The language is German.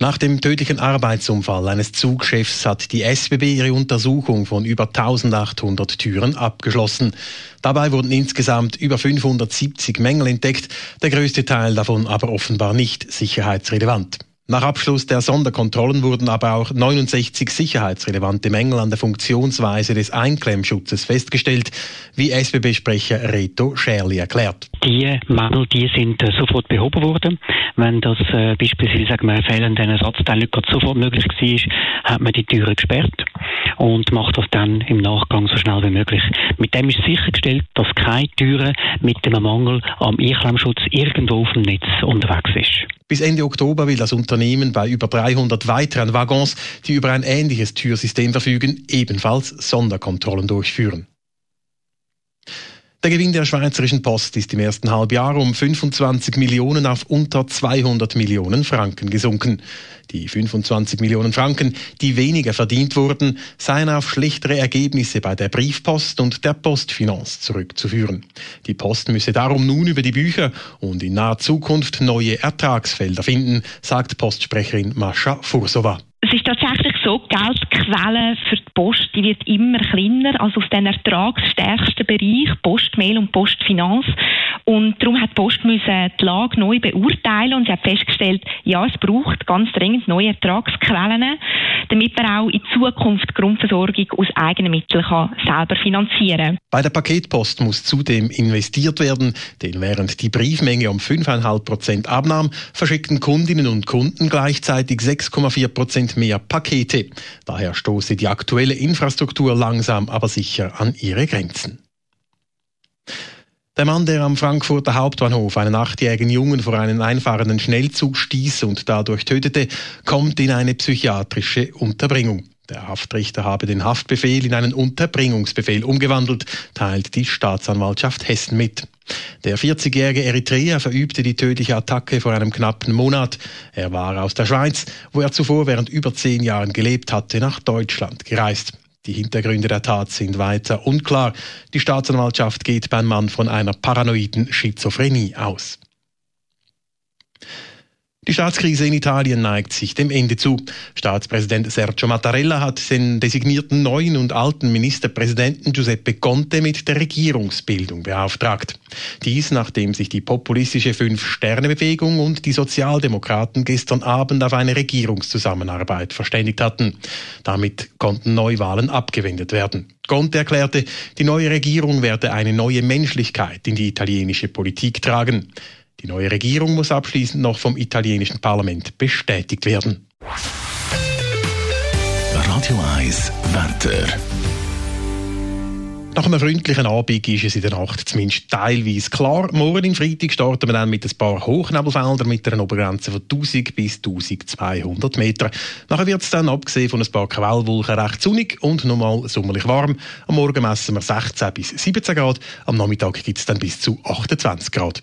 Nach dem tödlichen Arbeitsunfall eines Zugchefs hat die SBB ihre Untersuchung von über 1800 Türen abgeschlossen. Dabei wurden insgesamt über 570 Mängel entdeckt, der größte Teil davon aber offenbar nicht sicherheitsrelevant. Nach Abschluss der Sonderkontrollen wurden aber auch 69 sicherheitsrelevante Mängel an der Funktionsweise des Einklemmschutzes festgestellt, wie SBB-Sprecher Reto Scherli erklärt. Die Mängel die sind äh, sofort behoben worden. Wenn das äh, beispielsweise sagen wir, fehlenden Ersatzteil nicht sofort möglich war, hat man die Türen gesperrt und macht das dann im Nachgang so schnell wie möglich. Mit dem ist sichergestellt, dass keine Türe mit einem Mangel am Einklemmschutz irgendwo auf dem Netz unterwegs ist. Bis Ende Oktober will das Unternehmen bei über 300 weiteren Waggons, die über ein ähnliches Türsystem verfügen, ebenfalls Sonderkontrollen durchführen. Der Gewinn der Schweizerischen Post ist im ersten Halbjahr um 25 Millionen auf unter 200 Millionen Franken gesunken. Die 25 Millionen Franken, die weniger verdient wurden, seien auf schlechtere Ergebnisse bei der Briefpost und der Postfinanz zurückzuführen. Die Post müsse darum nun über die Bücher und in naher Zukunft neue Ertragsfelder finden, sagt Postsprecherin Mascha Fursova. Es ist tatsächlich so, die Geldquelle für Post die wird immer kleiner, also aus den ertragsstärksten Bereich, Post, Mail und Postfinanz. Und darum hat die Post müssen die Lage neu beurteilen und sie hat festgestellt, ja, es braucht ganz dringend neue Ertragsquellen, damit man auch in Zukunft die Grundversorgung aus eigenen Mitteln kann selber finanzieren Bei der Paketpost muss zudem investiert werden, denn während die Briefmenge um 5,5 Prozent abnahm, verschickten Kundinnen und Kunden gleichzeitig 6,4 Prozent mehr Pakete. Daher stoße die aktuelle Infrastruktur langsam aber sicher an ihre Grenzen. Der Mann, der am Frankfurter Hauptbahnhof einen achtjährigen Jungen vor einen einfahrenden Schnellzug stieß und dadurch tötete, kommt in eine psychiatrische Unterbringung. Der Haftrichter habe den Haftbefehl in einen Unterbringungsbefehl umgewandelt, teilt die Staatsanwaltschaft Hessen mit. Der 40-jährige Eritreer verübte die tödliche Attacke vor einem knappen Monat. Er war aus der Schweiz, wo er zuvor während über zehn Jahren gelebt hatte, nach Deutschland gereist. Die Hintergründe der Tat sind weiter unklar. Die Staatsanwaltschaft geht beim Mann von einer paranoiden Schizophrenie aus. Die Staatskrise in Italien neigt sich dem Ende zu. Staatspräsident Sergio Mattarella hat den designierten neuen und alten Ministerpräsidenten Giuseppe Conte mit der Regierungsbildung beauftragt. Dies, nachdem sich die populistische Fünf-Sterne-Bewegung und die Sozialdemokraten gestern Abend auf eine Regierungszusammenarbeit verständigt hatten. Damit konnten Neuwahlen abgewendet werden. Conte erklärte, die neue Regierung werde eine neue Menschlichkeit in die italienische Politik tragen. Die neue Regierung muss abschließend noch vom italienischen Parlament bestätigt werden. Radio 1 Wetter. Nach einem freundlichen Abend ist es in der Nacht zumindest teilweise klar. Morgen im Freitag starten wir dann mit ein paar Hochnebelfeldern mit einer Obergrenze von 1000 bis 1200 Meter. Nachher wird es dann, abgesehen von ein paar Quellwolken, recht sonnig und nochmal sommerlich warm. Am Morgen messen wir 16 bis 17 Grad, am Nachmittag gibt es dann bis zu 28 Grad.